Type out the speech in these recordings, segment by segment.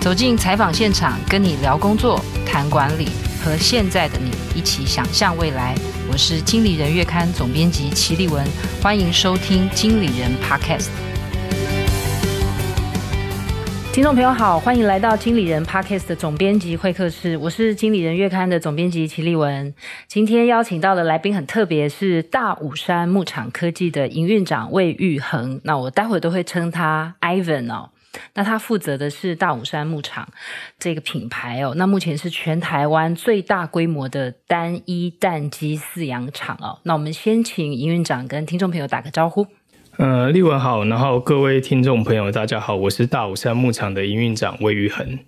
走进采访现场，跟你聊工作、谈管理，和现在的你一起想象未来。我是经理人月刊总编辑齐立文，欢迎收听经理人 Podcast。听众朋友好，欢迎来到经理人 Podcast 的总编辑会客室。我是经理人月刊的总编辑齐立文。今天邀请到的来宾很特别，是大武山牧场科技的营运长魏玉恒。那我待会都会称他 Ivan 哦。那他负责的是大武山牧场这个品牌哦。那目前是全台湾最大规模的单一蛋鸡饲养场哦。那我们先请营运长跟听众朋友打个招呼。呃，立文好，然后各位听众朋友，大家好，我是大武山牧场的营运长魏玉恒。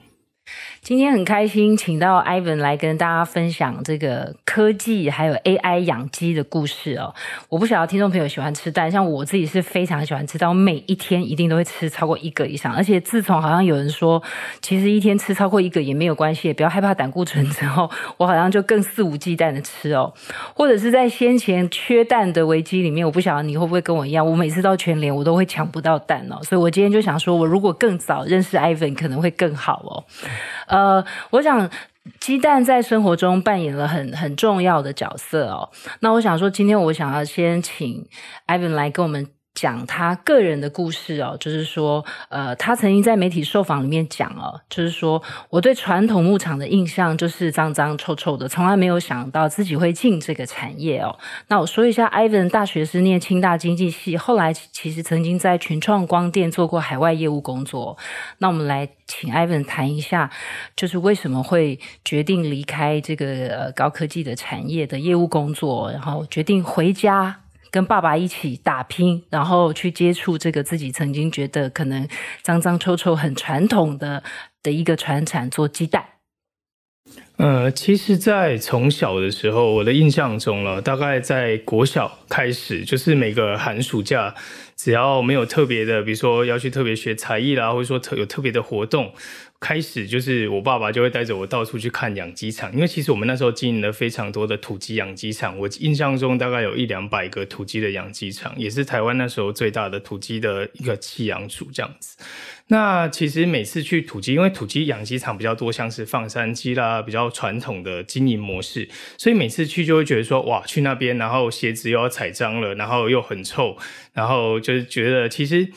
今天很开心，请到 Ivan 来跟大家分享这个科技还有 AI 养鸡的故事哦。我不晓得听众朋友喜欢吃蛋，像我自己是非常喜欢吃蛋，我每一天一定都会吃超过一个以上。而且自从好像有人说，其实一天吃超过一个也没有关系，也不要害怕胆固醇之后，我好像就更肆无忌惮的吃哦。或者是在先前缺蛋的危机里面，我不晓得你会不会跟我一样，我每次到全联我都会抢不到蛋哦。所以我今天就想说，我如果更早认识 Ivan 可能会更好哦。呃，我想鸡蛋在生活中扮演了很很重要的角色哦。那我想说，今天我想要先请 Ivan 来跟我们。讲他个人的故事哦，就是说，呃，他曾经在媒体受访里面讲哦，就是说，我对传统牧场的印象就是脏脏臭臭的，从来没有想到自己会进这个产业哦。那我说一下，Ivan 大学是念清大经济系，后来其实曾经在群创光电做过海外业务工作。那我们来请 Ivan 谈一下，就是为什么会决定离开这个呃高科技的产业的业务工作，然后决定回家。跟爸爸一起打拼，然后去接触这个自己曾经觉得可能脏脏臭臭、很传统的的一个传产，做鸡蛋。呃，其实，在从小的时候，我的印象中了，大概在国小开始，就是每个寒暑假，只要没有特别的，比如说要去特别学才艺啦，或者说特有特别的活动。开始就是我爸爸就会带着我到处去看养鸡场，因为其实我们那时候经营了非常多的土鸡养鸡场，我印象中大概有一两百个土鸡的养鸡场，也是台湾那时候最大的土鸡的一个弃养处这样子。那其实每次去土鸡，因为土鸡养鸡场比较多，像是放山鸡啦，比较传统的经营模式，所以每次去就会觉得说，哇，去那边，然后鞋子又要踩脏了，然后又很臭，然后就是觉得其实。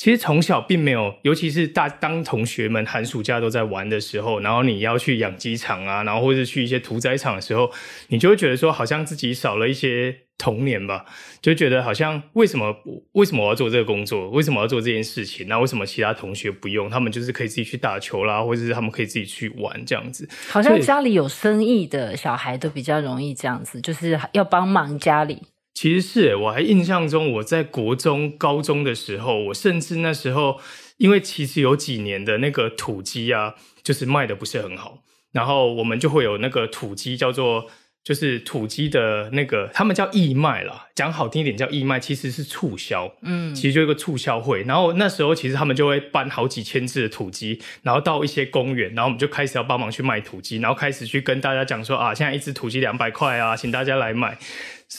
其实从小并没有，尤其是大当同学们寒暑假都在玩的时候，然后你要去养鸡场啊，然后或者去一些屠宰场的时候，你就会觉得说，好像自己少了一些童年吧，就觉得好像为什么为什么我要做这个工作，为什么我要做这件事情？那为什么其他同学不用？他们就是可以自己去打球啦，或者是他们可以自己去玩这样子。好像家里有生意的小孩都比较容易这样子，就是要帮忙家里。其实是，我还印象中，我在国中、高中的时候，我甚至那时候，因为其实有几年的那个土鸡啊，就是卖的不是很好，然后我们就会有那个土鸡叫做，就是土鸡的那个，他们叫义卖啦，讲好听一点叫义卖，其实是促销，嗯，其实就一个促销会，然后那时候其实他们就会搬好几千只的土鸡，然后到一些公园，然后我们就开始要帮忙去卖土鸡，然后开始去跟大家讲说啊，现在一只土鸡两百块啊，请大家来买。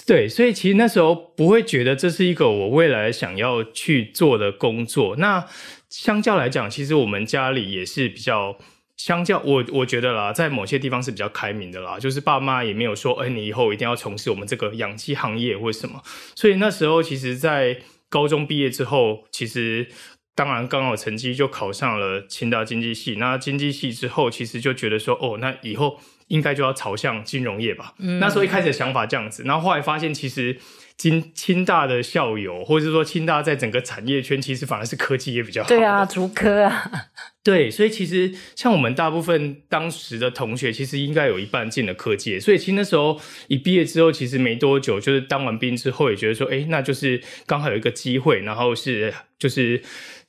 对，所以其实那时候不会觉得这是一个我未来想要去做的工作。那相较来讲，其实我们家里也是比较相较，我我觉得啦，在某些地方是比较开明的啦。就是爸妈也没有说，哎，你以后一定要从事我们这个养鸡行业或什么。所以那时候，其实，在高中毕业之后，其实当然刚好成绩就考上了清大经济系。那经济系之后，其实就觉得说，哦，那以后。应该就要朝向金融业吧。嗯，那时候一开始的想法这样子，然后后来发现其实清清大的校友，或者是说清大在整个产业圈，其实反而是科技也比较好。对啊，竹科啊。对，所以其实像我们大部分当时的同学，其实应该有一半进了科技业。所以其实那时候一毕业之后，其实没多久，就是当完兵之后，也觉得说，哎，那就是刚好有一个机会，然后是就是。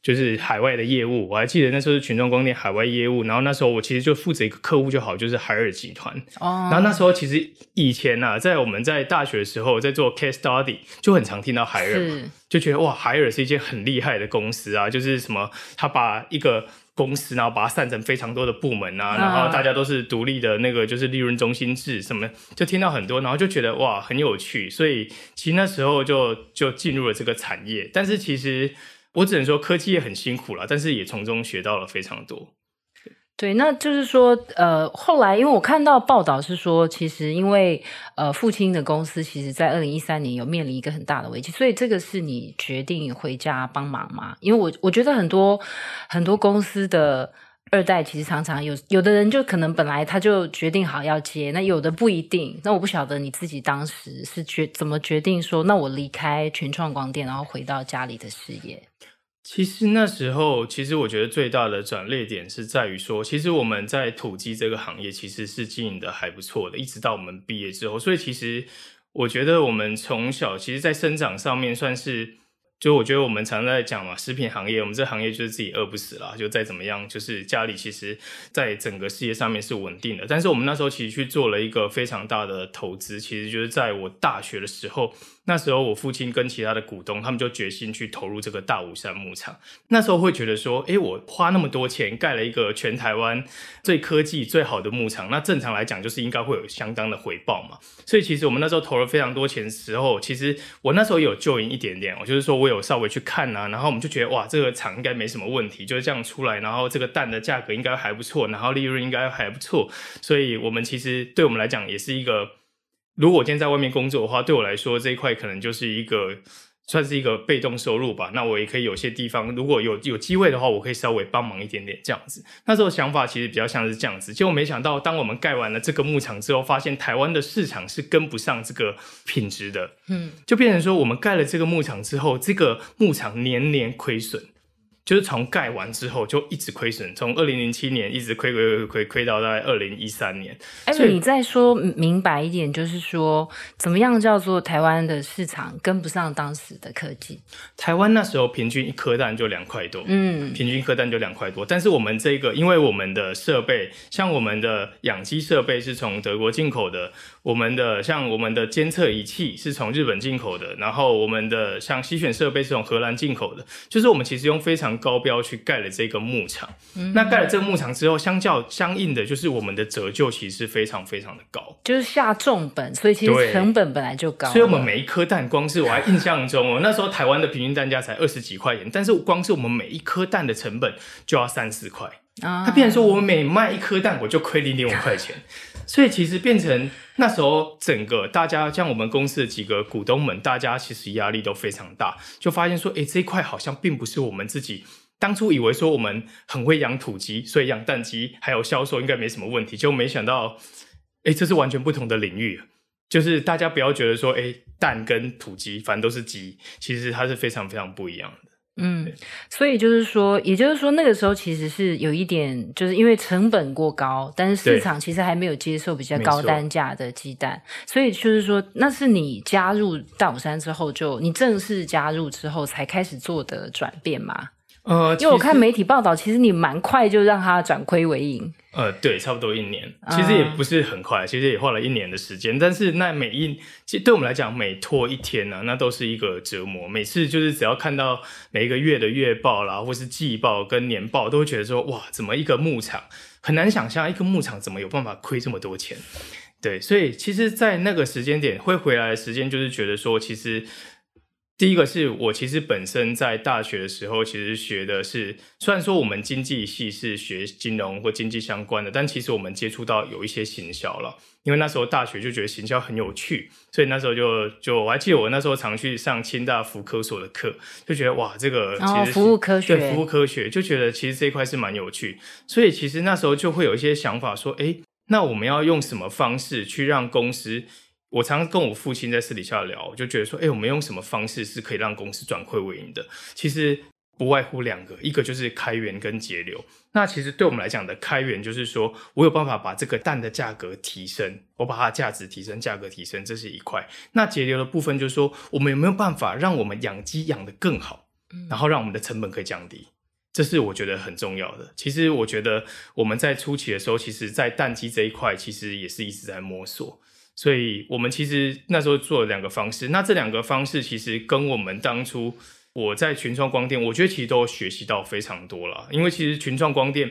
就是海外的业务，我还记得那时候是群众光电海外业务，然后那时候我其实就负责一个客户就好，就是海尔集团。哦。然后那时候其实以前呐、啊，在我们在大学的时候，在做 case study，就很常听到海尔嘛，就觉得哇，海尔是一间很厉害的公司啊，就是什么，他把一个公司，然后把它散成非常多的部门啊，然后大家都是独立的那个，就是利润中心制什么，就听到很多，然后就觉得哇，很有趣，所以其实那时候就就进入了这个产业，但是其实。我只能说科技也很辛苦了，但是也从中学到了非常多。对，那就是说，呃，后来因为我看到报道是说，其实因为呃父亲的公司，其实在二零一三年有面临一个很大的危机，所以这个是你决定回家帮忙吗？因为我我觉得很多很多公司的二代其实常常有有的人就可能本来他就决定好要接，那有的不一定。那我不晓得你自己当时是决怎么决定说，那我离开全创光电，然后回到家里的事业。其实那时候，其实我觉得最大的转捩点是在于说，其实我们在土鸡这个行业其实是经营的还不错的，一直到我们毕业之后。所以其实我觉得我们从小其实，在生长上面算是。就我觉得我们常在讲嘛，食品行业，我们这行业就是自己饿不死啦。就再怎么样，就是家里其实在整个事业上面是稳定的。但是我们那时候其实去做了一个非常大的投资，其实就是在我大学的时候，那时候我父亲跟其他的股东，他们就决心去投入这个大武山牧场。那时候会觉得说，诶，我花那么多钱盖了一个全台湾最科技最好的牧场，那正常来讲就是应该会有相当的回报嘛。所以其实我们那时候投了非常多钱的时候，其实我那时候有就赢一点点，我就是说我有。有稍微去看啊，然后我们就觉得哇，这个厂应该没什么问题，就是这样出来，然后这个蛋的价格应该还不错，然后利润应该还不错，所以我们其实对我们来讲也是一个，如果我今天在外面工作的话，对我来说这一块可能就是一个。算是一个被动收入吧，那我也可以有些地方，如果有有机会的话，我可以稍微帮忙一点点这样子。那时候想法其实比较像是这样子，结果没想到，当我们盖完了这个牧场之后，发现台湾的市场是跟不上这个品质的，嗯，就变成说我们盖了这个牧场之后，这个牧场年年亏损。就是从盖完之后就一直亏损，从二零零七年一直亏亏亏亏亏到大概二零一三年。哎，你再说明白一点，就是说怎么样叫做台湾的市场跟不上当时的科技？台湾那时候平均一颗蛋就两块多，嗯，平均一颗蛋就两块多。但是我们这个，因为我们的设备，像我们的养鸡设备是从德国进口的，我们的像我们的监测仪器是从日本进口的，然后我们的像吸选设备是从荷兰进口的，就是我们其实用非常。高标去盖了这个牧场，嗯、那盖了这个牧场之后，相较相应的就是我们的折旧其实是非常非常的高，就是下重本，所以其实成本本来就高。所以我们每一颗蛋，光是我还印象中哦，那时候台湾的平均蛋价才二十几块钱，但是光是我们每一颗蛋的成本就要三四块啊。它变成说我们每卖一颗蛋，我就亏零点五块钱。所以其实变成那时候，整个大家像我们公司的几个股东们，大家其实压力都非常大，就发现说，诶，这一块好像并不是我们自己当初以为说我们很会养土鸡，所以养蛋鸡还有销售应该没什么问题，就没想到，诶，这是完全不同的领域。就是大家不要觉得说，诶，蛋跟土鸡反正都是鸡，其实它是非常非常不一样的。嗯，所以就是说，也就是说，那个时候其实是有一点，就是因为成本过高，但是市场其实还没有接受比较高单价的鸡蛋，所以就是说，那是你加入大武山之后就，就你正式加入之后才开始做的转变吗？呃，因为我看媒体报道，其实你蛮快就让它转亏为盈。呃，对，差不多一年，其实也不是很快，其实也花了一年的时间。但是那每一，其实对我们来讲，每拖一天呢、啊，那都是一个折磨。每次就是只要看到每一个月的月报啦，或是季报跟年报，都会觉得说，哇，怎么一个牧场很难想象，一个牧场怎么有办法亏这么多钱？对，所以其实，在那个时间点会回来的时间，就是觉得说，其实。第一个是我其实本身在大学的时候，其实学的是，虽然说我们经济系是学金融或经济相关的，但其实我们接触到有一些行销了。因为那时候大学就觉得行销很有趣，所以那时候就就我还记得我那时候常去上清大福科所的课，就觉得哇，这个其实、哦、服务科学，对服务科学就觉得其实这一块是蛮有趣，所以其实那时候就会有一些想法说，哎，那我们要用什么方式去让公司？我常常跟我父亲在私底下聊，我就觉得说，哎、欸，我们用什么方式是可以让公司转亏为盈的？其实不外乎两个，一个就是开源跟节流。那其实对我们来讲的开源，就是说我有办法把这个蛋的价格提升，我把它价值提升，价格提升，这是一块。那节流的部分就是说，我们有没有办法让我们养鸡养得更好，然后让我们的成本可以降低？这是我觉得很重要的。其实我觉得我们在初期的时候，其实在蛋鸡这一块，其实也是一直在摸索。所以我们其实那时候做了两个方式，那这两个方式其实跟我们当初我在群创光电，我觉得其实都学习到非常多了。因为其实群创光电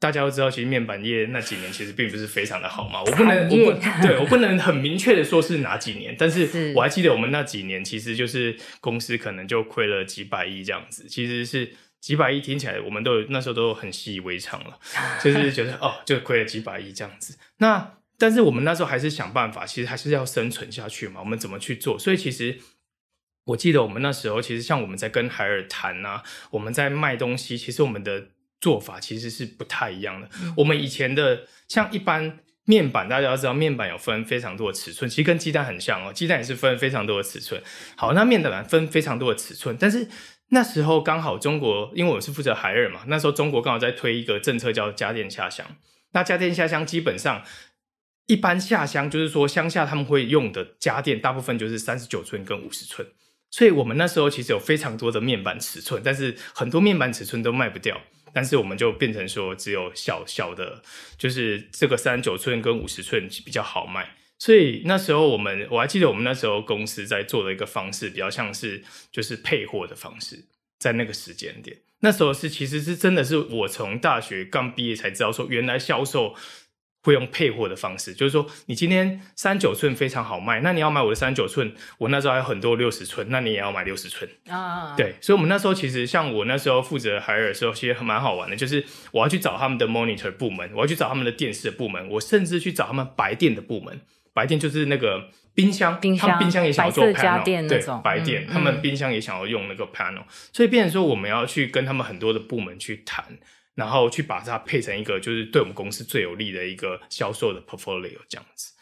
大家都知道，其实面板业那几年其实并不是非常的好嘛。我不能，我不，对，我不能很明确的说是哪几年，但是我还记得我们那几年其实就是公司可能就亏了几百亿这样子，其实是。几百亿听起来我们都有那时候都很习以为常了，就是觉得哦，就亏了几百亿这样子。那但是我们那时候还是想办法，其实还是要生存下去嘛。我们怎么去做？所以其实我记得我们那时候其实像我们在跟海尔谈啊，我们在卖东西，其实我们的做法其实是不太一样的。嗯、我们以前的像一般面板，大家要知道面板有分非常多的尺寸，其实跟鸡蛋很像哦，鸡蛋也是分非常多的尺寸。好，那面板分非常多的尺寸，但是。那时候刚好中国，因为我是负责海尔嘛，那时候中国刚好在推一个政策叫家电下乡。那家电下乡基本上一般下乡就是说乡下他们会用的家电，大部分就是三十九寸跟五十寸。所以我们那时候其实有非常多的面板尺寸，但是很多面板尺寸都卖不掉，但是我们就变成说只有小小的，就是这个三十九寸跟五十寸比较好卖。所以那时候我们，我还记得我们那时候公司在做的一个方式，比较像是就是配货的方式，在那个时间点，那时候是其实是真的是我从大学刚毕业才知道说，原来销售会用配货的方式，就是说你今天三九寸非常好卖，那你要买我的三九寸，我那时候还有很多六十寸，那你也要买六十寸。啊？对，所以我们那时候其实像我那时候负责海尔的时候，其实蛮好玩的，就是我要去找他们的 monitor 部门，我要去找他们的电视的部门，我甚至去找他们白电的部门。白电就是那个冰箱，冰箱他们冰箱也想要做 panel，对，白电、嗯、他们冰箱也想要用那个 panel，、嗯、所以变成说我们要去跟他们很多的部门去谈，然后去把它配成一个就是对我们公司最有利的一个销售的 portfolio 这样子。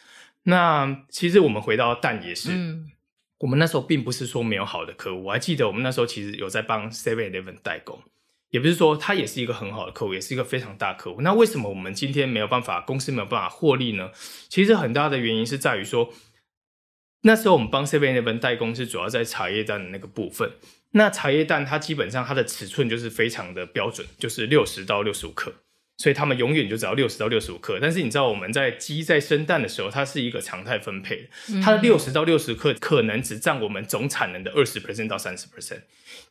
那其实我们回到蛋也是，嗯、我们那时候并不是说没有好的客户，我还记得我们那时候其实有在帮 Seven Eleven 代工。也不是说它也是一个很好的客户，也是一个非常大客户。那为什么我们今天没有办法，公司没有办法获利呢？其实很大的原因是在于说，那时候我们帮 Seven Eleven 代工是主要在茶叶蛋的那个部分。那茶叶蛋它基本上它的尺寸就是非常的标准，就是六十到六十五克。所以他们永远就只要六十到六十五克，但是你知道我们在鸡在生蛋的时候，它是一个常态分配，它的六十到六十克可能只占我们总产能的二十 percent 到三十 percent，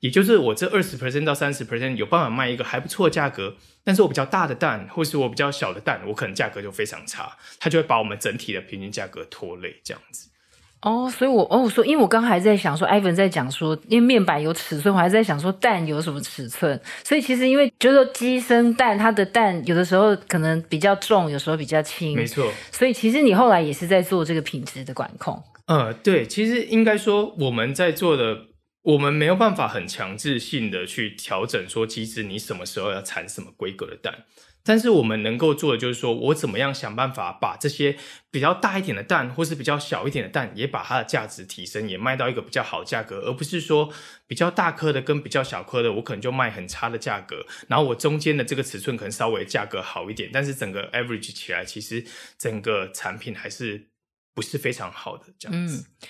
也就是我这二十 percent 到三十 percent 有办法卖一个还不错的价格，但是我比较大的蛋或是我比较小的蛋，我可能价格就非常差，它就会把我们整体的平均价格拖累这样子。哦，所以我哦说，因为我刚还在想说，Ivan 在讲说，因为面板有尺寸，我还在想说蛋有什么尺寸。所以其实因为就是说鸡生蛋，它的蛋有的时候可能比较重，有时候比较轻，没错。所以其实你后来也是在做这个品质的管控。呃，对，其实应该说我们在做的，我们没有办法很强制性的去调整说机制，你什么时候要产什么规格的蛋。但是我们能够做的就是说，我怎么样想办法把这些比较大一点的蛋，或是比较小一点的蛋，也把它的价值提升，也卖到一个比较好的价格，而不是说比较大颗的跟比较小颗的，我可能就卖很差的价格，然后我中间的这个尺寸可能稍微价格好一点，但是整个 average 起来，其实整个产品还是不是非常好的这样子。嗯，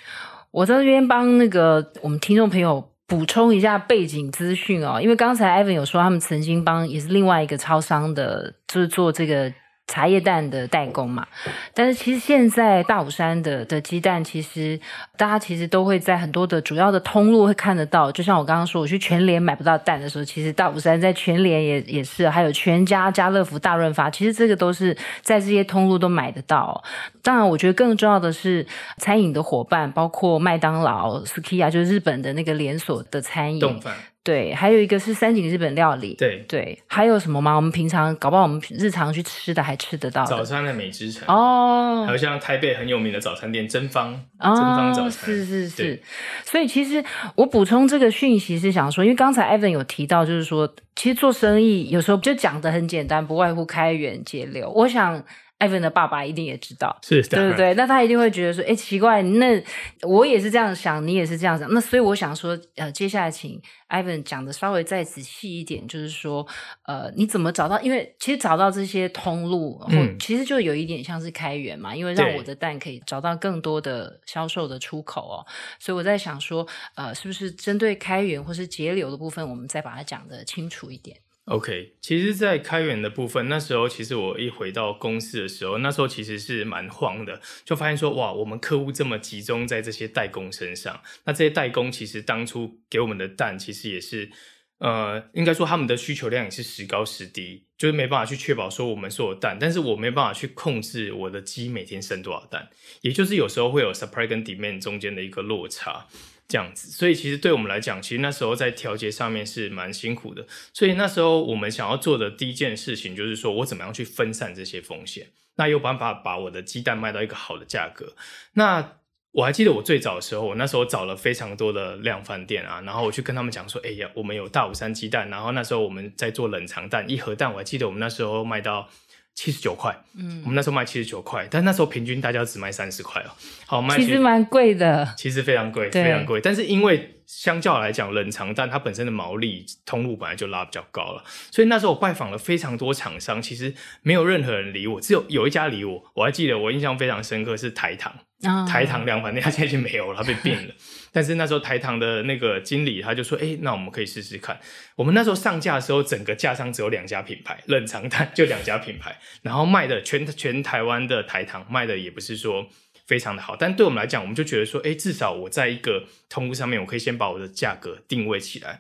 我在这边帮那个我们听众朋友。补充一下背景资讯哦，因为刚才 Evan 有说他们曾经帮也是另外一个超商的，就是做这个。茶叶蛋的代工嘛，但是其实现在大武山的的鸡蛋，其实大家其实都会在很多的主要的通路会看得到。就像我刚刚说，我去全联买不到蛋的时候，其实大武山在全联也也是，还有全家、家乐福、大润发，其实这个都是在这些通路都买得到。当然，我觉得更重要的是餐饮的伙伴，包括麦当劳、Skia，就是日本的那个连锁的餐饮。对，还有一个是三井日本料理。对对，还有什么吗？我们平常搞不好我们日常去吃的还吃得到。早餐的美之城哦，还有像台北很有名的早餐店真芳，哦、真芳早餐。是是是，所以其实我补充这个讯息是想说，因为刚才 Evan 有提到，就是说其实做生意有时候就讲的很简单，不外乎开源节流。我想。Ivan 的爸爸一定也知道，是，对对对，那他一定会觉得说，哎，奇怪，那我也是这样想，你也是这样想，那所以我想说，呃，接下来请 Ivan 讲的稍微再仔细一点，就是说，呃，你怎么找到？因为其实找到这些通路，嗯，其实就有一点像是开源嘛，因为让我的蛋可以找到更多的销售的出口哦，所以我在想说，呃，是不是针对开源或是节流的部分，我们再把它讲的清楚一点。OK，其实，在开源的部分，那时候其实我一回到公司的时候，那时候其实是蛮慌的，就发现说，哇，我们客户这么集中在这些代工身上，那这些代工其实当初给我们的蛋，其实也是，呃，应该说他们的需求量也是时高时低，就是没办法去确保说我们所有蛋，但是我没办法去控制我的鸡每天生多少蛋，也就是有时候会有 supply 跟 demand 中间的一个落差。这样子。所以其实对我们来讲，其实那时候在调节上面是蛮辛苦的。所以那时候我们想要做的第一件事情，就是说我怎么样去分散这些风险，那有办法把我的鸡蛋卖到一个好的价格。那我还记得我最早的时候，我那时候找了非常多的量贩店啊，然后我去跟他们讲说，哎呀，我们有大武山鸡蛋，然后那时候我们在做冷藏蛋，一盒蛋我还记得我们那时候卖到七十九块，嗯，我们那时候卖七十九块，但那时候平均大家只卖三十块哦，好卖，其实蛮贵的，其实非常贵，非常贵，但是因为相较来讲，冷藏蛋它本身的毛利通路本来就拉比较高了，所以那时候我拜访了非常多厂商，其实没有任何人理我，只有有一家理我，我还记得我印象非常深刻是台糖。Oh. 台糖量贩店，它现在已经没有了，它被并了。但是那时候台糖的那个经理他就说：“哎、欸，那我们可以试试看。”我们那时候上架的时候，整个架上只有两家品牌，冷藏蛋就两家品牌，然后卖的全全台湾的台糖卖的也不是说非常的好。但对我们来讲，我们就觉得说：“哎、至少我在一个通路上面，我可以先把我的价格定位起来。”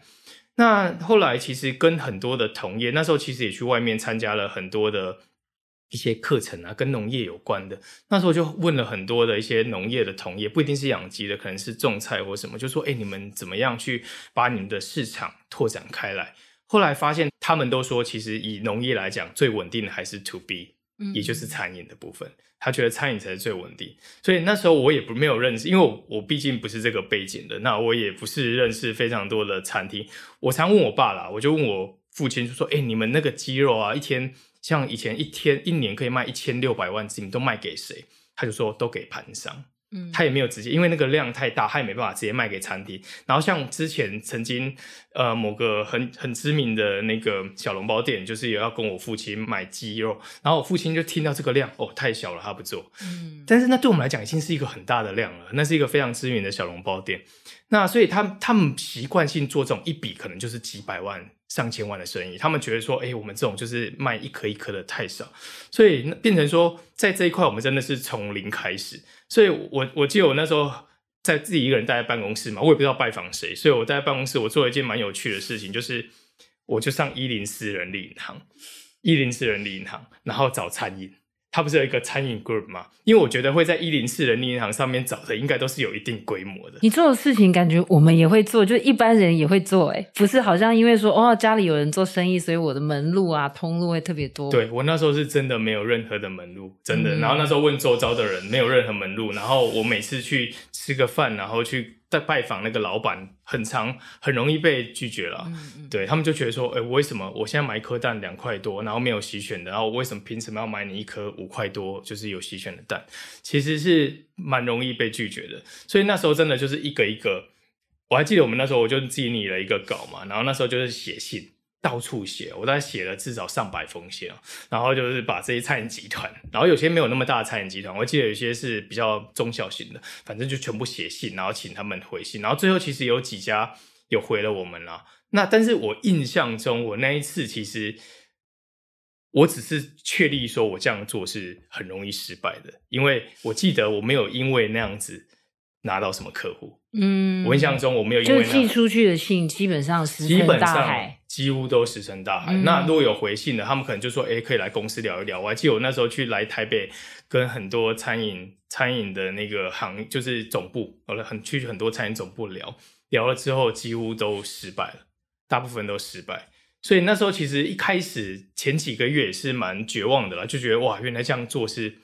那后来其实跟很多的同业，那时候其实也去外面参加了很多的。一些课程啊，跟农业有关的，那时候就问了很多的一些农业的同业，不一定是养鸡的，可能是种菜或什么，就说：“哎，你们怎么样去把你们的市场拓展开来？”后来发现，他们都说，其实以农业来讲，最稳定的还是 To B，也就是餐饮的部分。他觉得餐饮才是最稳定，所以那时候我也不没有认识，因为我我毕竟不是这个背景的，那我也不是认识非常多的餐厅。我常问我爸啦，我就问我父亲，就说：“哎，你们那个鸡肉啊，一天？”像以前一天一年可以卖一千六百万只，你都卖给谁？他就说都给盘商，嗯，他也没有直接，因为那个量太大，他也没办法直接卖给餐厅。然后像之前曾经呃某个很很知名的那个小笼包店，就是也要跟我父亲买鸡肉，然后我父亲就听到这个量，哦，太小了，他不做。嗯，但是那对我们来讲已经是一个很大的量了，那是一个非常知名的小笼包店。那所以他他们习惯性做这种一笔可能就是几百万。上千万的生意，他们觉得说，哎、我们这种就是卖一颗一颗的太少，所以变成说，在这一块我们真的是从零开始。所以我我记得我那时候在自己一个人待在办公室嘛，我也不知道拜访谁，所以我待在办公室，我做了一件蛮有趣的事情，就是我就上一零四人力银行，一零四人力银行，然后找餐饮。他不是有一个餐饮 group 吗？因为我觉得会在一零四人力银行上面找的，应该都是有一定规模的。你做的事情，感觉我们也会做，就一般人也会做，哎不是好像因为说哦家里有人做生意，所以我的门路啊通路会特别多。对，我那时候是真的没有任何的门路，真的。嗯、然后那时候问周遭的人，没有任何门路。然后我每次去吃个饭，然后去。在拜访那个老板，很长很容易被拒绝了。嗯嗯、对他们就觉得说，哎、欸，我为什么我现在买一颗蛋两块多，然后没有洗选的，然后我为什么凭什么要买你一颗五块多，就是有洗选的蛋？其实是蛮容易被拒绝的。所以那时候真的就是一个一个，我还记得我们那时候我就自己拟了一个稿嘛，然后那时候就是写信。到处写，我大概写了至少上百封信，然后就是把这些餐饮集团，然后有些没有那么大的餐饮集团，我记得有些是比较中小型的，反正就全部写信，然后请他们回信，然后最后其实有几家有回了我们啦。那但是我印象中，我那一次其实我只是确立说我这样做是很容易失败的，因为我记得我没有因为那样子拿到什么客户。嗯，我印象中我没有因为就寄出去的信基本上石沉大海。几乎都石沉大海。嗯、那如果有回信的，他们可能就说：“哎、欸，可以来公司聊一聊。”我还记得我那时候去来台北，跟很多餐饮餐饮的那个行，就是总部，我很去很多餐饮总部聊聊了之后，几乎都失败了，大部分都失败。所以那时候其实一开始前几个月也是蛮绝望的啦，就觉得哇，原来这样做是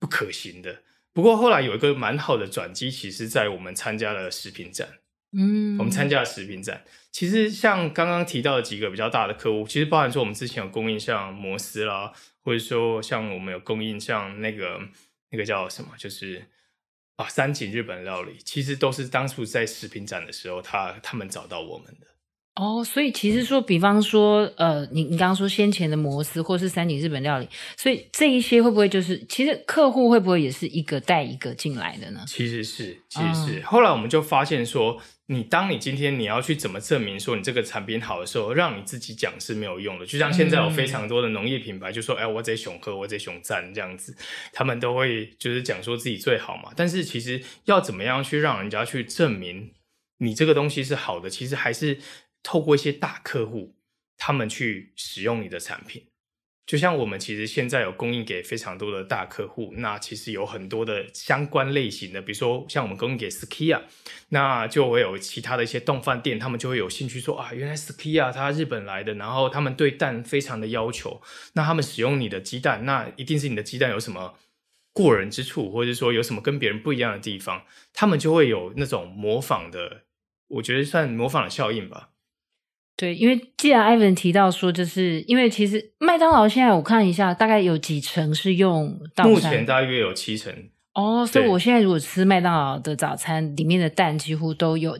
不可行的。不过后来有一个蛮好的转机，其实在我们参加了食品展。嗯，我们参加了食品展。其实像刚刚提到的几个比较大的客户，其实包含说我们之前有供应像摩斯啦，或者说像我们有供应像那个那个叫什么，就是啊三井日本料理，其实都是当初在食品展的时候，他他们找到我们的。哦，所以其实说，比方说，呃，你你刚刚说先前的摩斯或是三井日本料理，所以这一些会不会就是，其实客户会不会也是一个带一个进来的呢？其实是，其实是。嗯、后来我们就发现说。你当你今天你要去怎么证明说你这个产品好的时候，让你自己讲是没有用的。就像现在有非常多的农业品牌就说：“哎、嗯，我这熊喝，我这熊赞这样子。”他们都会就是讲说自己最好嘛。但是其实要怎么样去让人家去证明你这个东西是好的，其实还是透过一些大客户他们去使用你的产品。就像我们其实现在有供应给非常多的大客户，那其实有很多的相关类型的，比如说像我们供应给 Skia，那就会有其他的一些动饭店，他们就会有兴趣说啊，原来 Skia 它日本来的，然后他们对蛋非常的要求，那他们使用你的鸡蛋，那一定是你的鸡蛋有什么过人之处，或者说有什么跟别人不一样的地方，他们就会有那种模仿的，我觉得算模仿的效应吧。对，因为既然 Ivan 提到说，就是因为其实麦当劳现在我看一下，大概有几成是用到目前大约有七成哦，所以我现在如果吃麦当劳的早餐，里面的蛋几乎都有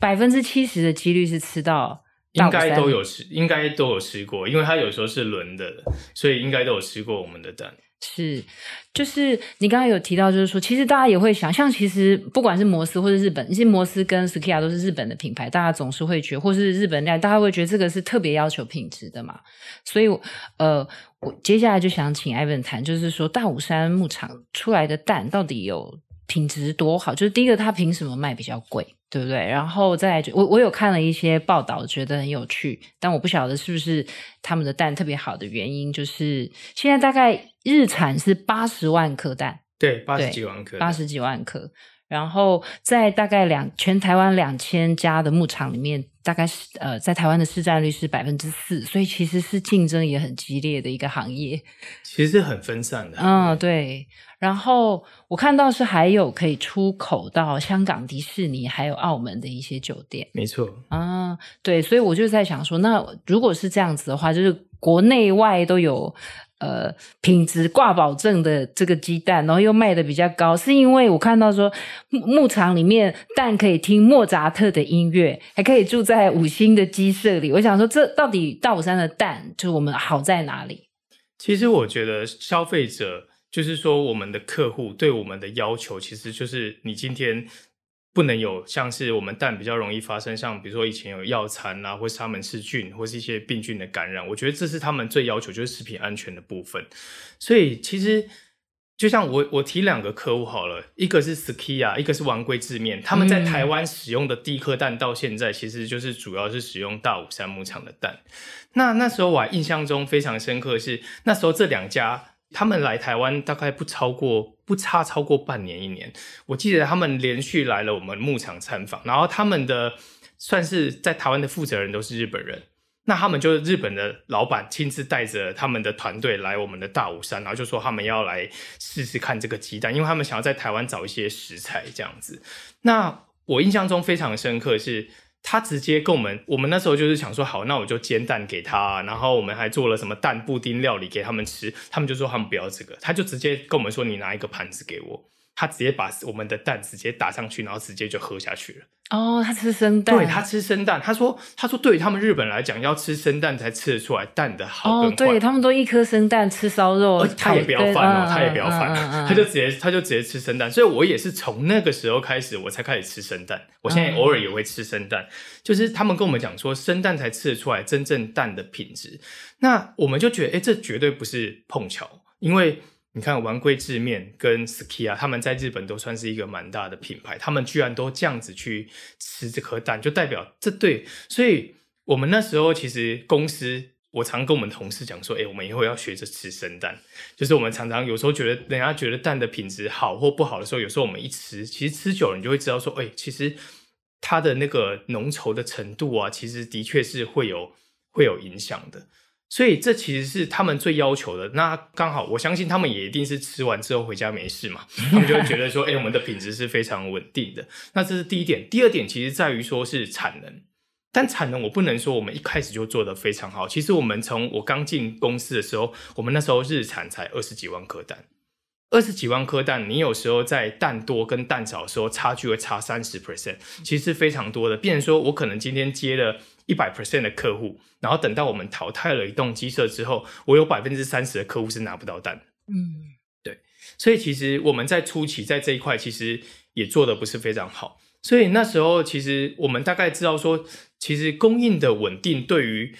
百分之七十的几率是吃到，应该都有吃，应该都有吃过，因为它有时候是轮的，所以应该都有吃过我们的蛋。是，就是你刚刚有提到，就是说，其实大家也会想象，其实不管是摩斯或者日本，其实摩斯跟 Skia 都是日本的品牌，大家总是会觉得，或是日本料，大家会觉得这个是特别要求品质的嘛。所以，呃，我接下来就想请 Ivan 谈，就是说大武山牧场出来的蛋到底有品质多好？就是第一个，它凭什么卖比较贵？对不对？然后再来，我我有看了一些报道，觉得很有趣，但我不晓得是不是他们的蛋特别好的原因，就是现在大概日产是八十万颗蛋，对，八十几万颗，八十几万颗。然后在大概两全台湾两千家的牧场里面，大概是呃，在台湾的市占率是百分之四，所以其实是竞争也很激烈的一个行业，其实是很分散的。嗯，对。然后我看到是还有可以出口到香港迪士尼，还有澳门的一些酒店。没错。啊，对，所以我就在想说，那如果是这样子的话，就是国内外都有。呃，品质挂保证的这个鸡蛋，然后又卖的比较高，是因为我看到说牧牧场里面蛋可以听莫扎特的音乐，还可以住在五星的鸡舍里。我想说，这到底大武山的蛋就是我们好在哪里？其实我觉得消费者就是说，我们的客户对我们的要求，其实就是你今天。不能有像是我们蛋比较容易发生，像比如说以前有药残啊，或是沙门氏菌，或是一些病菌的感染。我觉得这是他们最要求，就是食品安全的部分。所以其实就像我我提两个客户好了，一个是 Sukiya，一个是王龟制面，他们在台湾使用的第一颗蛋到现在，其实就是主要是使用大武山牧场的蛋。那那时候我还印象中非常深刻的是，那时候这两家。他们来台湾大概不超过不差超过半年一年，我记得他们连续来了我们牧场参访，然后他们的算是在台湾的负责人都是日本人，那他们就是日本的老板亲自带着他们的团队来我们的大武山，然后就说他们要来试试看这个鸡蛋，因为他们想要在台湾找一些食材这样子。那我印象中非常深刻是。他直接跟我们，我们那时候就是想说，好，那我就煎蛋给他，然后我们还做了什么蛋布丁料理给他们吃，他们就说他们不要这个，他就直接跟我们说，你拿一个盘子给我。他直接把我们的蛋直接打上去，然后直接就喝下去了。哦，他吃生蛋。对，他吃生蛋。他说：“他说，对于他们日本来讲，要吃生蛋才吃得出来蛋的好跟坏。”哦，对，他们都一颗生蛋吃烧肉，他也不要饭哦，他也不要饭，他就直接他就直接吃生蛋。所以我也是从那个时候开始，我才开始吃生蛋。我现在偶尔也会吃生蛋，就是他们跟我们讲说，生蛋才吃得出来真正蛋的品质。那我们就觉得，哎，这绝对不是碰巧，因为。你看丸龟制面跟 Skia，他们在日本都算是一个蛮大的品牌，他们居然都这样子去吃这颗蛋，就代表这对。所以我们那时候其实公司，我常跟我们同事讲说，哎、我们以后要学着吃生蛋。就是我们常常有时候觉得人家觉得蛋的品质好或不好的时候，有时候我们一吃，其实吃久了你就会知道说，哎、其实它的那个浓稠的程度啊，其实的确是会有会有影响的。所以这其实是他们最要求的。那刚好，我相信他们也一定是吃完之后回家没事嘛，他们就会觉得说，哎、欸，我们的品质是非常稳定的。那这是第一点。第二点，其实在于说是产能。但产能我不能说我们一开始就做得非常好。其实我们从我刚进公司的时候，我们那时候日产才二十几万颗蛋，二十几万颗蛋，你有时候在蛋多跟蛋少的时候，差距会差三十 percent，其实是非常多的。变成说我可能今天接了。一百 percent 的客户，然后等到我们淘汰了一栋鸡舍之后，我有百分之三十的客户是拿不到蛋。嗯，对，所以其实我们在初期在这一块其实也做的不是非常好。所以那时候其实我们大概知道说，其实供应的稳定对于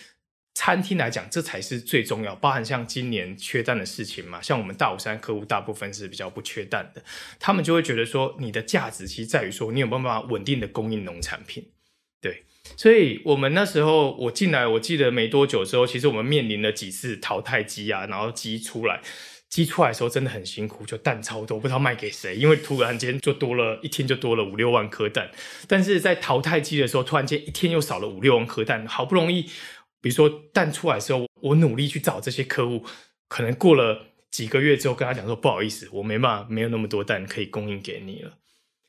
餐厅来讲，这才是最重要。包含像今年缺蛋的事情嘛，像我们大武山客户大部分是比较不缺蛋的，他们就会觉得说，你的价值其实在于说，你有没有办法稳定的供应农产品。所以我们那时候我进来，我记得没多久之后，其实我们面临了几次淘汰机啊，然后机出来，机出来的时候真的很辛苦，就蛋超多，不知道卖给谁，因为突然间就多了一天就多了五六万颗蛋，但是在淘汰机的时候，突然间一天又少了五六万颗蛋，好不容易，比如说蛋出来的时候，我努力去找这些客户，可能过了几个月之后，跟他讲说不好意思，我没办法，没有那么多蛋可以供应给你了。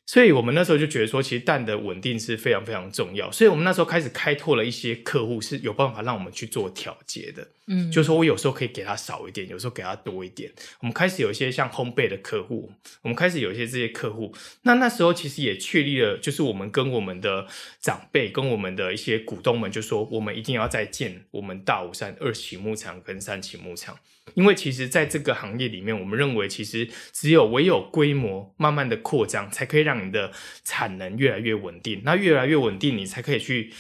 所以我们那时候就觉得说，其实蛋的稳定是非常非常重要。所以我们那时候开始开拓了一些客户，是有办法让我们去做调节的。嗯，就是说我有时候可以给他少一点，有时候给他多一点。我们开始有一些像烘焙的客户，我们开始有一些这些客户。那那时候其实也确立了，就是我们跟我们的长辈、跟我们的一些股东们就说，我们一定要再建我们大武山二期牧场跟三期牧场。因为其实在这个行业里面，我们认为其实只有唯有规模慢慢的扩张，才可以让你的产能越来越稳定。那越来越稳定，你才可以去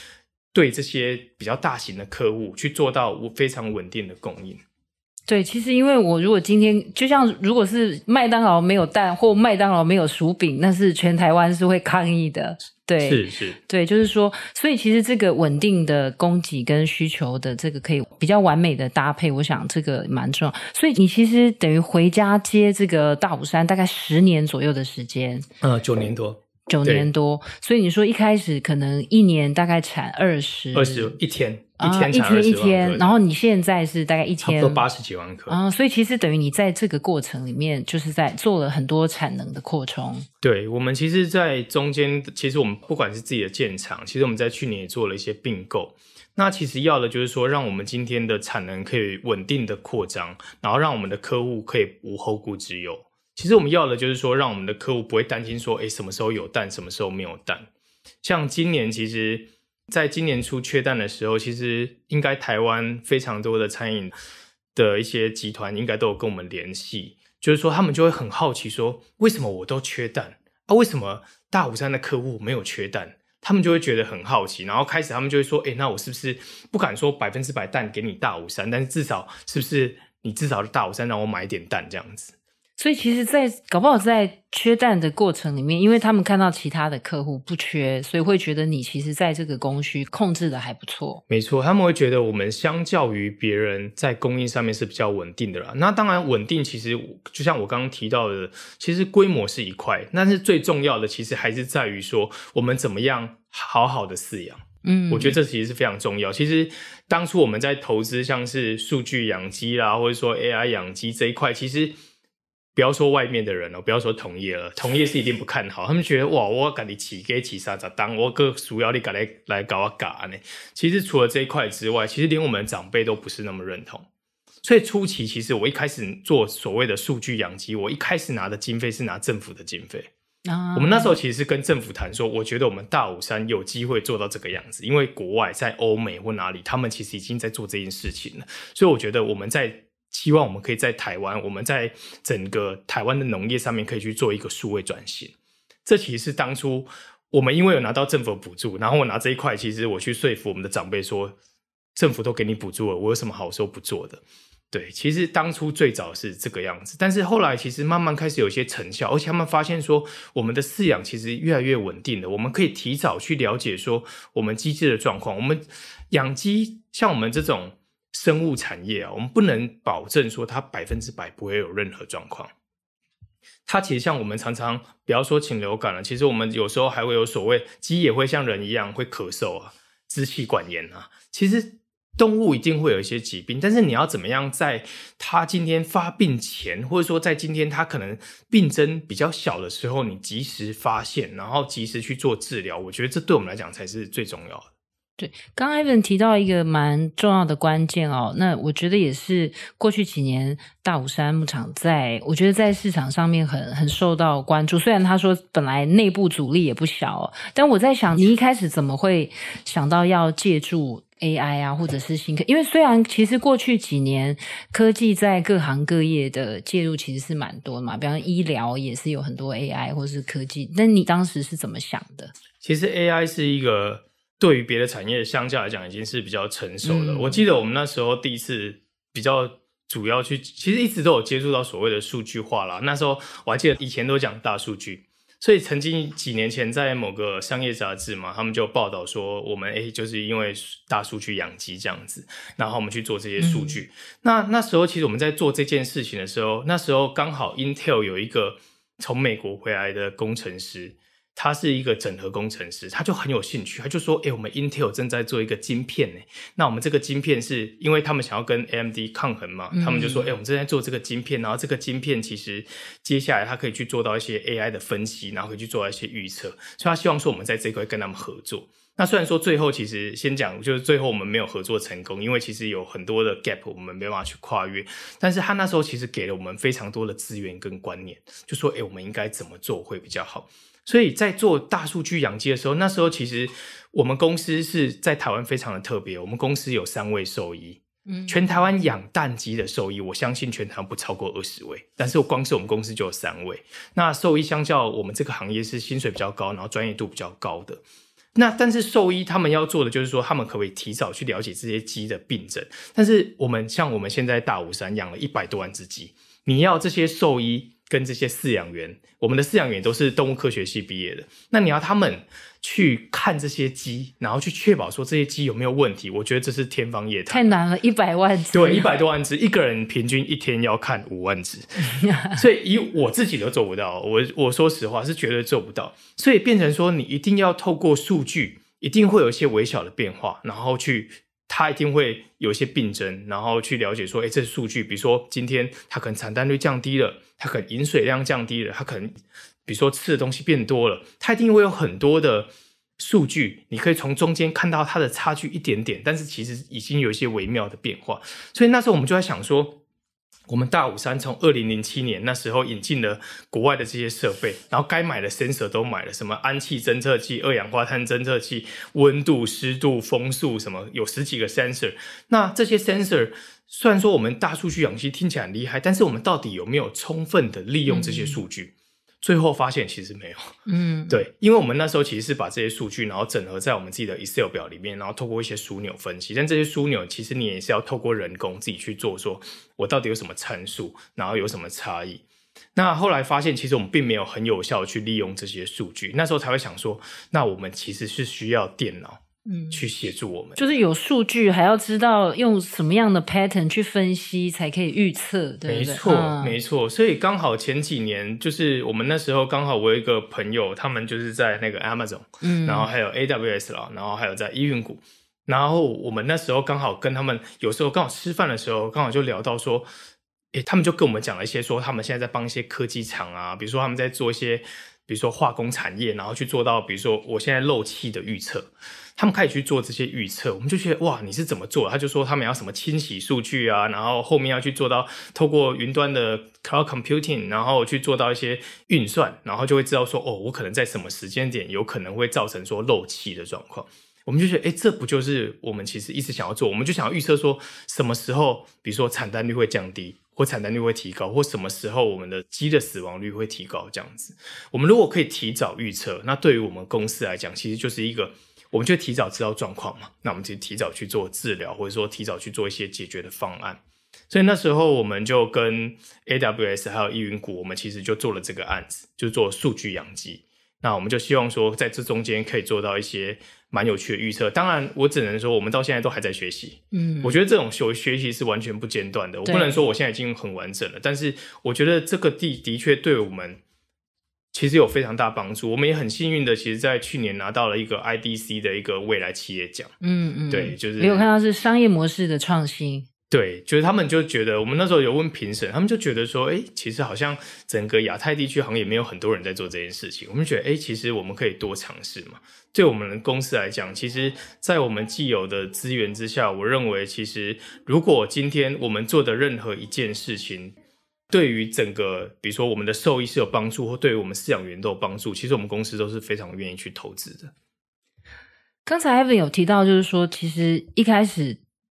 对这些比较大型的客户去做到我非常稳定的供应。对，其实因为我如果今天就像如果是麦当劳没有蛋或麦当劳没有薯饼，那是全台湾是会抗议的。对，是是，对，就是说，所以其实这个稳定的供给跟需求的这个可以比较完美的搭配，我想这个蛮重要。所以你其实等于回家接这个大武山大概十年左右的时间，呃，九年多。九年多，所以你说一开始可能一年大概产二十，二十一天，一天一天一天，然后你现在是大概一天都八十几万颗啊，所以其实等于你在这个过程里面就是在做了很多产能的扩充。对，我们其实，在中间，其实我们不管是自己的建厂，其实我们在去年也做了一些并购，那其实要的就是说，让我们今天的产能可以稳定的扩张，然后让我们的客户可以无后顾之忧。其实我们要的就是说，让我们的客户不会担心说，哎，什么时候有蛋，什么时候没有蛋。像今年，其实在今年初缺蛋的时候，其实应该台湾非常多的餐饮的一些集团应该都有跟我们联系，就是说他们就会很好奇说，为什么我都缺蛋啊？为什么大武山的客户没有缺蛋？他们就会觉得很好奇，然后开始他们就会说，哎，那我是不是不敢说百分之百蛋给你大武山，但是至少是不是你至少是大武山让我买点蛋这样子？所以其实在，在搞不好在缺蛋的过程里面，因为他们看到其他的客户不缺，所以会觉得你其实在这个供需控制的还不错。没错，他们会觉得我们相较于别人在供应上面是比较稳定的啦。那当然，稳定其实就像我刚刚提到的，其实规模是一块，但是最重要的其实还是在于说我们怎么样好好的饲养。嗯，我觉得这其实是非常重要。其实当初我们在投资像是数据养鸡啦，或者说 AI 养鸡这一块，其实。不要说外面的人了，不要说同业了，同业是一定不看好。他们觉得哇，我赶你起给起啥咋当，我个主要你赶来来搞我搞呢。其实除了这一块之外，其实连我们长辈都不是那么认同。所以初期，其实我一开始做所谓的数据养鸡，我一开始拿的经费是拿政府的经费。啊，我们那时候其实是跟政府谈说，我觉得我们大武山有机会做到这个样子，因为国外在欧美或哪里，他们其实已经在做这件事情了。所以我觉得我们在。希望我们可以在台湾，我们在整个台湾的农业上面可以去做一个数位转型。这其实是当初我们因为有拿到政府补助，然后我拿这一块，其实我去说服我们的长辈说，政府都给你补助了，我有什么好说不做的？对，其实当初最早是这个样子，但是后来其实慢慢开始有一些成效，而且他们发现说，我们的饲养其实越来越稳定了，我们可以提早去了解说我们机制的状况。我们养鸡像我们这种。生物产业啊，我们不能保证说它百分之百不会有任何状况。它其实像我们常常，不要说禽流感了，其实我们有时候还会有所谓鸡也会像人一样会咳嗽啊、支气管炎啊。其实动物一定会有一些疾病，但是你要怎么样在它今天发病前，或者说在今天它可能病征比较小的时候，你及时发现，然后及时去做治疗，我觉得这对我们来讲才是最重要的。对，刚刚 Ivan 提到一个蛮重要的关键哦，那我觉得也是过去几年大武山牧场在，我觉得在市场上面很很受到关注。虽然他说本来内部阻力也不小，但我在想，你一开始怎么会想到要借助 AI 啊，或者是新科？因为虽然其实过去几年科技在各行各业的介入其实是蛮多嘛，比方医疗也是有很多 AI 或是科技。那你当时是怎么想的？其实 AI 是一个。对于别的产业相较来讲，已经是比较成熟了。嗯。我记得我们那时候第一次比较主要去，其实一直都有接触到所谓的数据化啦。那时候我还记得以前都讲大数据，所以曾经几年前在某个商业杂志嘛，他们就报道说，我们诶就是因为大数据养鸡这样子，然后我们去做这些数据。嗯、那那时候其实我们在做这件事情的时候，那时候刚好 Intel 有一个从美国回来的工程师。他是一个整合工程师，他就很有兴趣，他就说：“哎、欸，我们 Intel 正在做一个晶片呢。那我们这个晶片是因为他们想要跟 AMD 抗衡嘛？嗯、他们就说：哎、欸，我们正在做这个晶片，然后这个晶片其实接下来它可以去做到一些 AI 的分析，然后可以去做到一些预测。所以他希望说我们在这块跟他们合作。那虽然说最后其实先讲，就是最后我们没有合作成功，因为其实有很多的 gap 我们没办法去跨越。但是他那时候其实给了我们非常多的资源跟观念，就说：哎、欸，我们应该怎么做会比较好。”所以在做大数据养鸡的时候，那时候其实我们公司是在台湾非常的特别。我们公司有三位兽医，嗯，全台湾养蛋鸡的兽医，我相信全台湾不超过二十位。但是光是我们公司就有三位。那兽医相较我们这个行业是薪水比较高，然后专业度比较高的。那但是兽医他们要做的就是说，他们可不可以提早去了解这些鸡的病症？但是我们像我们现在大武山养了一百多万只鸡，你要这些兽医。跟这些饲养员，我们的饲养员都是动物科学系毕业的。那你要他们去看这些鸡，然后去确保说这些鸡有没有问题，我觉得这是天方夜谭。太难了，一百万只。对，一百多万只，一个人平均一天要看五万只，所以以我自己都做不到。我我说实话是绝对做不到。所以变成说，你一定要透过数据，一定会有一些微小的变化，然后去。他一定会有一些病症，然后去了解说，哎，这数据，比如说今天他可能产蛋率降低了，他可能饮水量降低了，他可能比如说吃的东西变多了，他一定会有很多的数据，你可以从中间看到它的差距一点点，但是其实已经有一些微妙的变化，所以那时候我们就在想说。我们大武山从二零零七年那时候引进了国外的这些设备，然后该买的 sensor 都买了，什么氨气侦测器、二氧化碳侦测器、温度、湿度、风速，什么有十几个 sensor。那这些 sensor 虽然说我们大数据养鸡听起来很厉害，但是我们到底有没有充分的利用这些数据？嗯最后发现其实没有，嗯，对，因为我们那时候其实是把这些数据，然后整合在我们自己的 Excel 表里面，然后透过一些枢纽分析。但这些枢纽其实你也是要透过人工自己去做，说我到底有什么参数，然后有什么差异。那后来发现，其实我们并没有很有效的去利用这些数据，那时候才会想说，那我们其实是需要电脑。嗯，去协助我们，就是有数据，还要知道用什么样的 pattern 去分析，才可以预测，对不对？没错，嗯、没错。所以刚好前几年，就是我们那时候刚好我有一个朋友，他们就是在那个 Amazon，嗯，然后还有 AWS 啦，然后还有在易运股，然后我们那时候刚好跟他们有时候刚好吃饭的时候，刚好就聊到说，诶，他们就跟我们讲了一些说，他们现在在帮一些科技厂啊，比如说他们在做一些，比如说化工产业，然后去做到，比如说我现在漏气的预测。他们开始去做这些预测，我们就觉得哇，你是怎么做？他就说他们要什么清洗数据啊，然后后面要去做到透过云端的 cloud computing，然后去做到一些运算，然后就会知道说哦，我可能在什么时间点有可能会造成说漏气的状况。我们就觉得，诶，这不就是我们其实一直想要做？我们就想要预测说什么时候，比如说产蛋率会降低，或产蛋率会提高，或什么时候我们的鸡的死亡率会提高，这样子。我们如果可以提早预测，那对于我们公司来讲，其实就是一个。我们就提早知道状况嘛，那我们就提早去做治疗，或者说提早去做一些解决的方案。所以那时候我们就跟 AWS 还有易云谷，我们其实就做了这个案子，就做数据养鸡。那我们就希望说，在这中间可以做到一些蛮有趣的预测。当然，我只能说我们到现在都还在学习。嗯，我觉得这种学学习是完全不间断的。我不能说我现在已经很完整了，但是我觉得这个地的确对我们。其实有非常大帮助，我们也很幸运的，其实，在去年拿到了一个 IDC 的一个未来企业奖。嗯嗯，对，就是没有看到是商业模式的创新。对，就是他们就觉得，我们那时候有问评审，他们就觉得说，哎，其实好像整个亚太地区好像也没有很多人在做这件事情。我们觉得，哎，其实我们可以多尝试嘛。对我们公司来讲，其实，在我们既有的资源之下，我认为，其实如果今天我们做的任何一件事情，对于整个，比如说我们的兽医是有帮助，或对于我们饲养员都有帮助，其实我们公司都是非常愿意去投资的。刚才 Ivan 有提到，就是说，其实一开始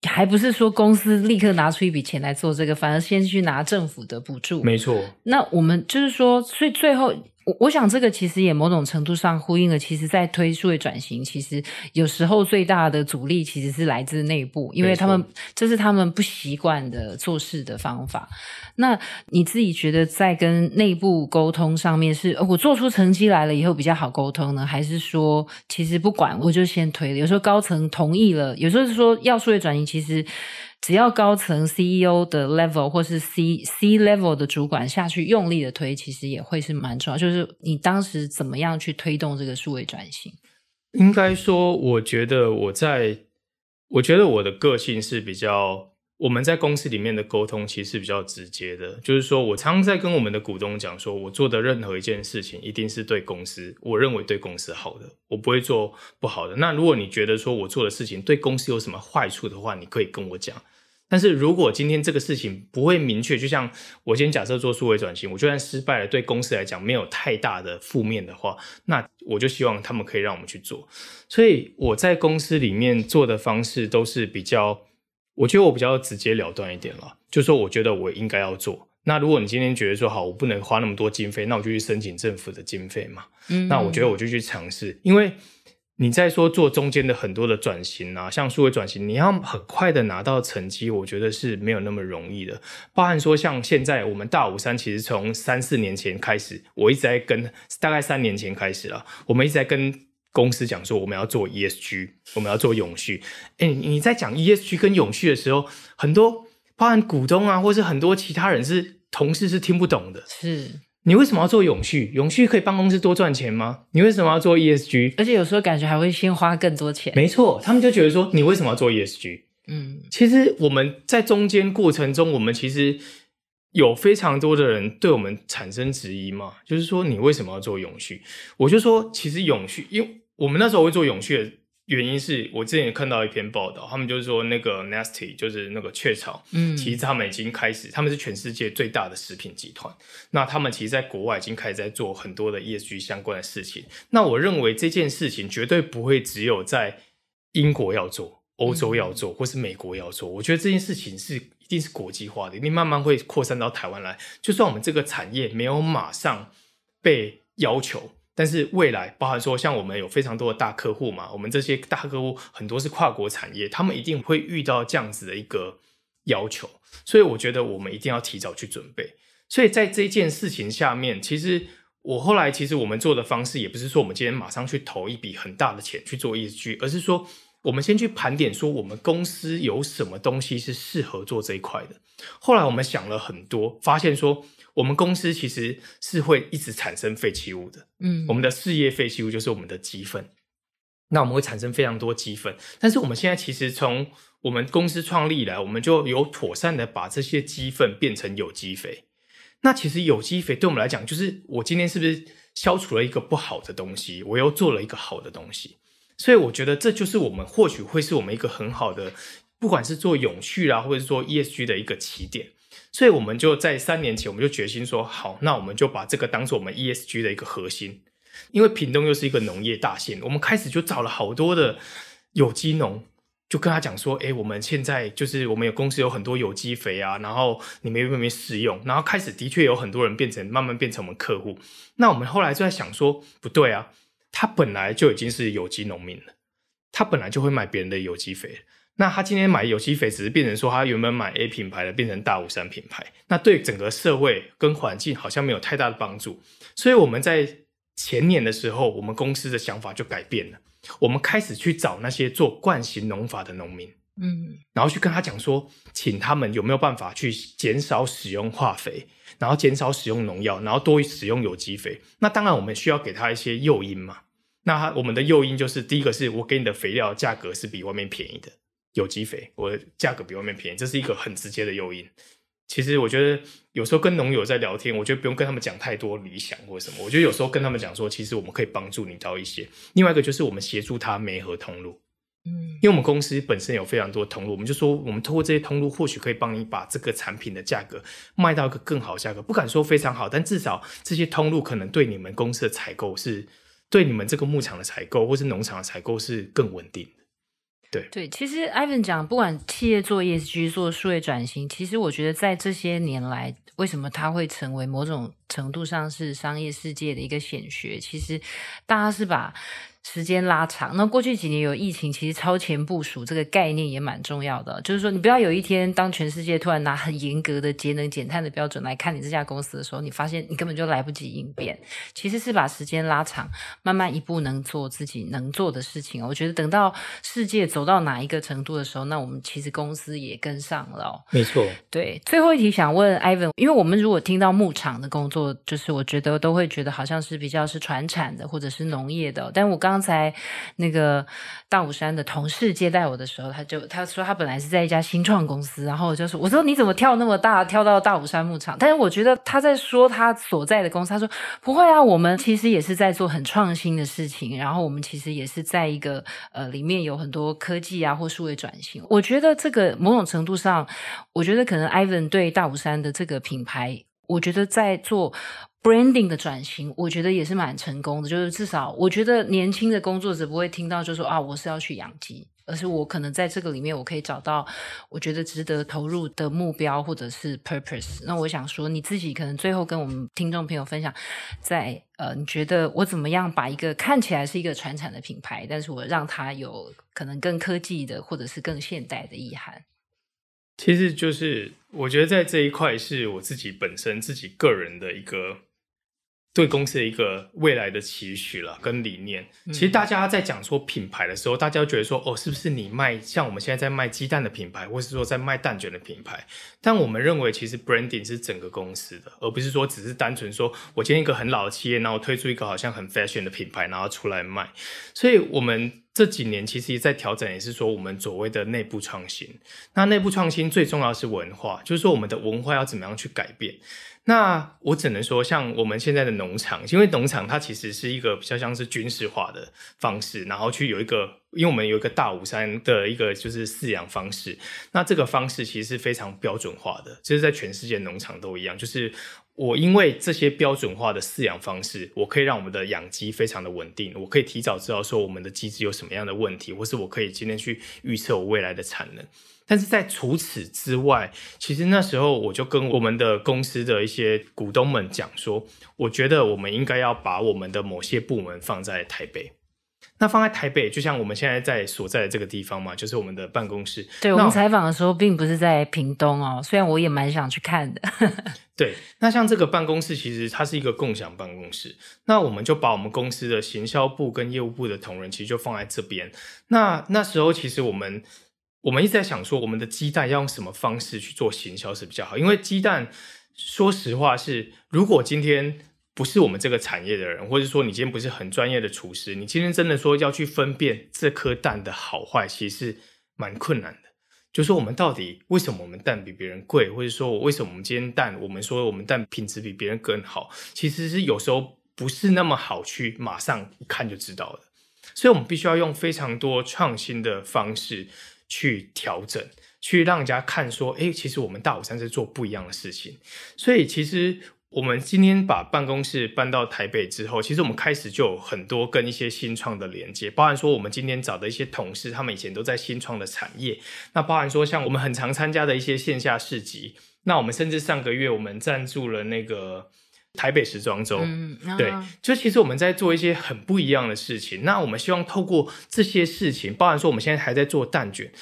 还不是说公司立刻拿出一笔钱来做这个，反而先去拿政府的补助。没错。那我们就是说，所以最后我我想这个其实也某种程度上呼应了，其实，在推数位转型，其实有时候最大的阻力其实是来自内部，因为他们这是他们不习惯的做事的方法。那你自己觉得在跟内部沟通上面是，是我做出成绩来了以后比较好沟通呢，还是说其实不管我就先推了？有时候高层同意了，有时候是说要数位转型，其实。只要高层 CEO 的 level 或是 C C level 的主管下去用力的推，其实也会是蛮重要。就是你当时怎么样去推动这个数位转型？应该说，我觉得我在，我觉得我的个性是比较，我们在公司里面的沟通其实是比较直接的。就是说我常常在跟我们的股东讲说，我做的任何一件事情一定是对公司，我认为对公司好的，我不会做不好的。那如果你觉得说我做的事情对公司有什么坏处的话，你可以跟我讲。但是如果今天这个事情不会明确，就像我今天假设做数位转型，我就算失败了，对公司来讲没有太大的负面的话，那我就希望他们可以让我们去做。所以我在公司里面做的方式都是比较，我觉得我比较直接了断一点了，就说我觉得我应该要做。那如果你今天觉得说好，我不能花那么多经费，那我就去申请政府的经费嘛。嗯，那我觉得我就去尝试，因为。你在说做中间的很多的转型啊，像数位转型，你要很快的拿到成绩，我觉得是没有那么容易的。包含说像现在我们大武山，其实从三四年前开始，我一直在跟，大概三年前开始了，我们一直在跟公司讲说我们要做 ESG，我们要做永续。诶，你在讲 ESG 跟永续的时候，很多包含股东啊，或是很多其他人是同事是听不懂的。是。你为什么要做永续？永续可以帮公司多赚钱吗？你为什么要做 ESG？而且有时候感觉还会先花更多钱。没错，他们就觉得说，你为什么要做 ESG？嗯，其实我们在中间过程中，我们其实有非常多的人对我们产生质疑嘛，就是说你为什么要做永续？我就说，其实永续，因为我们那时候会做永续的。原因是我之前也看到一篇报道，他们就是说那个 Nasty 就是那个雀巢，嗯，其实他们已经开始，他们是全世界最大的食品集团。那他们其实在国外已经开始在做很多的 ESG 相关的事情。那我认为这件事情绝对不会只有在英国要做，欧洲要做，或是美国要做。我觉得这件事情是一定是国际化的，你慢慢会扩散到台湾来。就算我们这个产业没有马上被要求。但是未来，包含说像我们有非常多的大客户嘛，我们这些大客户很多是跨国产业，他们一定会遇到这样子的一个要求，所以我觉得我们一定要提早去准备。所以在这件事情下面，其实我后来其实我们做的方式也不是说我们今天马上去投一笔很大的钱去做 ESG，而是说我们先去盘点说我们公司有什么东西是适合做这一块的。后来我们想了很多，发现说。我们公司其实是会一直产生废弃物的，嗯，我们的事业废弃物就是我们的鸡粪，那我们会产生非常多鸡粪，但是我们现在其实从我们公司创立以来，我们就有妥善的把这些鸡粪变成有机肥。那其实有机肥对我们来讲，就是我今天是不是消除了一个不好的东西，我又做了一个好的东西，所以我觉得这就是我们或许会是我们一个很好的，不管是做永续啊，或者是做 ESG 的一个起点。所以我们就在三年前，我们就决心说好，那我们就把这个当做我们 ESG 的一个核心。因为屏东又是一个农业大县，我们开始就找了好多的有机农，就跟他讲说，哎，我们现在就是我们有公司有很多有机肥啊，然后你们有没有试用？然后开始的确有很多人变成慢慢变成我们客户。那我们后来就在想说，不对啊，他本来就已经是有机农民了，他本来就会买别人的有机肥。那他今天买有机肥，只是变成说他原本买 A 品牌的，变成大武山品牌，那对整个社会跟环境好像没有太大的帮助。所以我们在前年的时候，我们公司的想法就改变了，我们开始去找那些做惯型农法的农民，嗯，然后去跟他讲说，请他们有没有办法去减少使用化肥，然后减少使用农药，然后多使用有机肥。那当然我们需要给他一些诱因嘛。那他我们的诱因就是第一个是我给你的肥料价格是比外面便宜的。有机肥，我的价格比外面便宜，这是一个很直接的诱因。其实我觉得有时候跟农友在聊天，我觉得不用跟他们讲太多理想或什么。我觉得有时候跟他们讲说，其实我们可以帮助你到一些。另外一个就是我们协助他媒合通路，嗯，因为我们公司本身有非常多通路，我们就说我们通过这些通路，或许可以帮你把这个产品的价格卖到一个更好价格。不敢说非常好，但至少这些通路可能对你们公司的采购是，对你们这个牧场的采购或是农场的采购是更稳定。对，其实 Ivan 讲，不管企业做 ESG 做数位转型，其实我觉得在这些年来，为什么它会成为某种程度上是商业世界的一个显学？其实大家是把。时间拉长，那过去几年有疫情，其实超前部署这个概念也蛮重要的。就是说，你不要有一天，当全世界突然拿很严格的节能减碳的标准来看你这家公司的时候，你发现你根本就来不及应变。其实是把时间拉长，慢慢一步能做自己能做的事情。我觉得等到世界走到哪一个程度的时候，那我们其实公司也跟上了。没错。对，最后一题想问 Ivan，因为我们如果听到牧场的工作，就是我觉得都会觉得好像是比较是传产的或者是农业的，但我刚。刚才那个大武山的同事接待我的时候，他就他说他本来是在一家新创公司，然后我就说，我说你怎么跳那么大，跳到大武山牧场？但是我觉得他在说他所在的公司，他说不会啊，我们其实也是在做很创新的事情，然后我们其实也是在一个呃里面有很多科技啊或数位转型。我觉得这个某种程度上，我觉得可能 Ivan 对大武山的这个品牌，我觉得在做。Branding 的转型，我觉得也是蛮成功的。就是至少，我觉得年轻的工作者不会听到就说啊，我是要去养鸡，而是我可能在这个里面，我可以找到我觉得值得投入的目标或者是 purpose。那我想说，你自己可能最后跟我们听众朋友分享，在呃，你觉得我怎么样把一个看起来是一个传产的品牌，但是我让它有可能更科技的或者是更现代的意涵？其实就是我觉得在这一块是我自己本身自己个人的一个。对公司的一个未来的期许了，跟理念。其实大家在讲说品牌的时候，大家觉得说，哦，是不是你卖像我们现在在卖鸡蛋的品牌，或是说在卖蛋卷的品牌？但我们认为，其实 branding 是整个公司的，而不是说只是单纯说我今天一个很老的企业，然后推出一个好像很 fashion 的品牌，然后出来卖。所以，我们这几年其实也在调整，也是说我们所谓的内部创新。那内部创新最重要是文化，就是说我们的文化要怎么样去改变。那我只能说，像我们现在的农场，因为农场它其实是一个比较像是军事化的方式，然后去有一个，因为我们有一个大武山的一个就是饲养方式，那这个方式其实是非常标准化的，其实在全世界农场都一样，就是我因为这些标准化的饲养方式，我可以让我们的养鸡非常的稳定，我可以提早知道说我们的鸡只有什么样的问题，或是我可以今天去预测我未来的产能。但是在除此之外，其实那时候我就跟我们的公司的一些股东们讲说，我觉得我们应该要把我们的某些部门放在台北。那放在台北，就像我们现在在所在的这个地方嘛，就是我们的办公室。对，我们采访的时候，并不是在屏东哦，虽然我也蛮想去看的。对，那像这个办公室，其实它是一个共享办公室。那我们就把我们公司的行销部跟业务部的同仁，其实就放在这边。那那时候，其实我们。我们一直在想说，我们的鸡蛋要用什么方式去做行销是比较好？因为鸡蛋，说实话是，如果今天不是我们这个产业的人，或者说你今天不是很专业的厨师，你今天真的说要去分辨这颗蛋的好坏，其实蛮困难的。就是说我们到底为什么我们蛋比别人贵，或者说我为什么我们今天蛋，我们说我们蛋品质比别人更好，其实是有时候不是那么好去马上一看就知道的。所以，我们必须要用非常多创新的方式。去调整，去让人家看说，哎，其实我们大武山在做不一样的事情。所以，其实我们今天把办公室搬到台北之后，其实我们开始就有很多跟一些新创的连接，包含说我们今天找的一些同事，他们以前都在新创的产业。那包含说像我们很常参加的一些线下市集，那我们甚至上个月我们赞助了那个台北时装周，嗯，对，就其实我们在做一些很不一样的事情。那我们希望透过这些事情，包含说我们现在还在做蛋卷，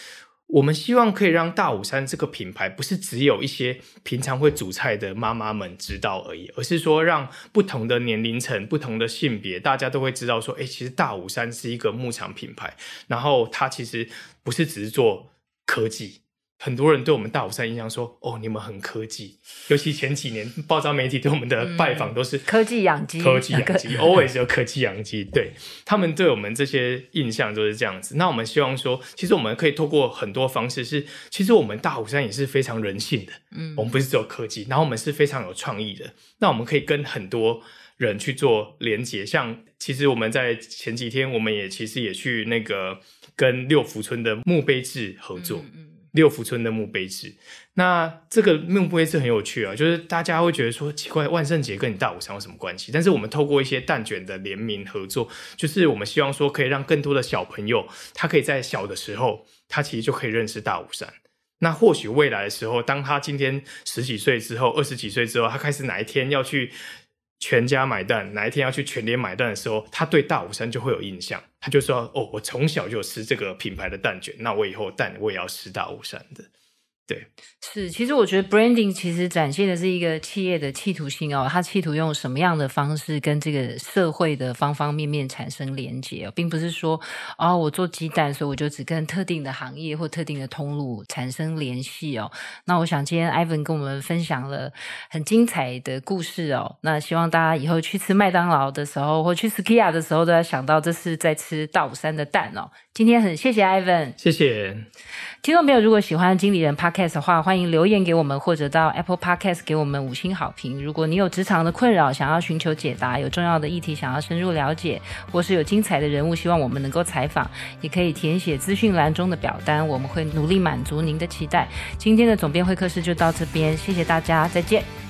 我们希望可以让大武山这个品牌不是只有一些平常会煮菜的妈妈们知道而已，而是说让不同的年龄层、不同的性别，大家都会知道说，哎，其实大武山是一个牧场品牌，然后它其实不是只是做科技。很多人对我们大武山印象说：“哦，你们很科技。”尤其前几年，报章媒体对我们的拜访都是、嗯、科技养鸡，科技养鸡，always 有科技养鸡。对，他们对我们这些印象都是这样子。那我们希望说，其实我们可以透过很多方式是，是其实我们大武山也是非常人性的。嗯，我们不是只有科技，然后我们是非常有创意的。那我们可以跟很多人去做连接。像其实我们在前几天，我们也其实也去那个跟六福村的墓碑志合作。嗯。嗯六福村的墓碑志。那这个墓碑志很有趣啊，就是大家会觉得说奇怪，万圣节跟你大武山有什么关系？但是我们透过一些蛋卷的联名合作，就是我们希望说可以让更多的小朋友，他可以在小的时候，他其实就可以认识大武山。那或许未来的时候，当他今天十几岁之后，二十几岁之后，他开始哪一天要去全家买蛋，哪一天要去全联买蛋的时候，他对大武山就会有印象。他就说：“哦，我从小就有吃这个品牌的蛋卷，那我以后蛋我也要吃大武山的。”对，是，其实我觉得 branding 其实展现的是一个企业的企图心哦，它企图用什么样的方式跟这个社会的方方面面产生连接哦，并不是说哦，我做鸡蛋，所以我就只跟特定的行业或特定的通路产生联系哦。那我想今天 Ivan 跟我们分享了很精彩的故事哦，那希望大家以后去吃麦当劳的时候或去 Skia 的时候都要想到这是在吃大武山的蛋哦。今天很谢谢 Ivan，谢谢听众朋友，如果喜欢经理人 case 的话，欢迎留言给我们，或者到 Apple Podcast 给我们五星好评。如果你有职场的困扰，想要寻求解答，有重要的议题想要深入了解，或是有精彩的人物希望我们能够采访，也可以填写资讯栏中的表单，我们会努力满足您的期待。今天的总编会客室就到这边，谢谢大家，再见。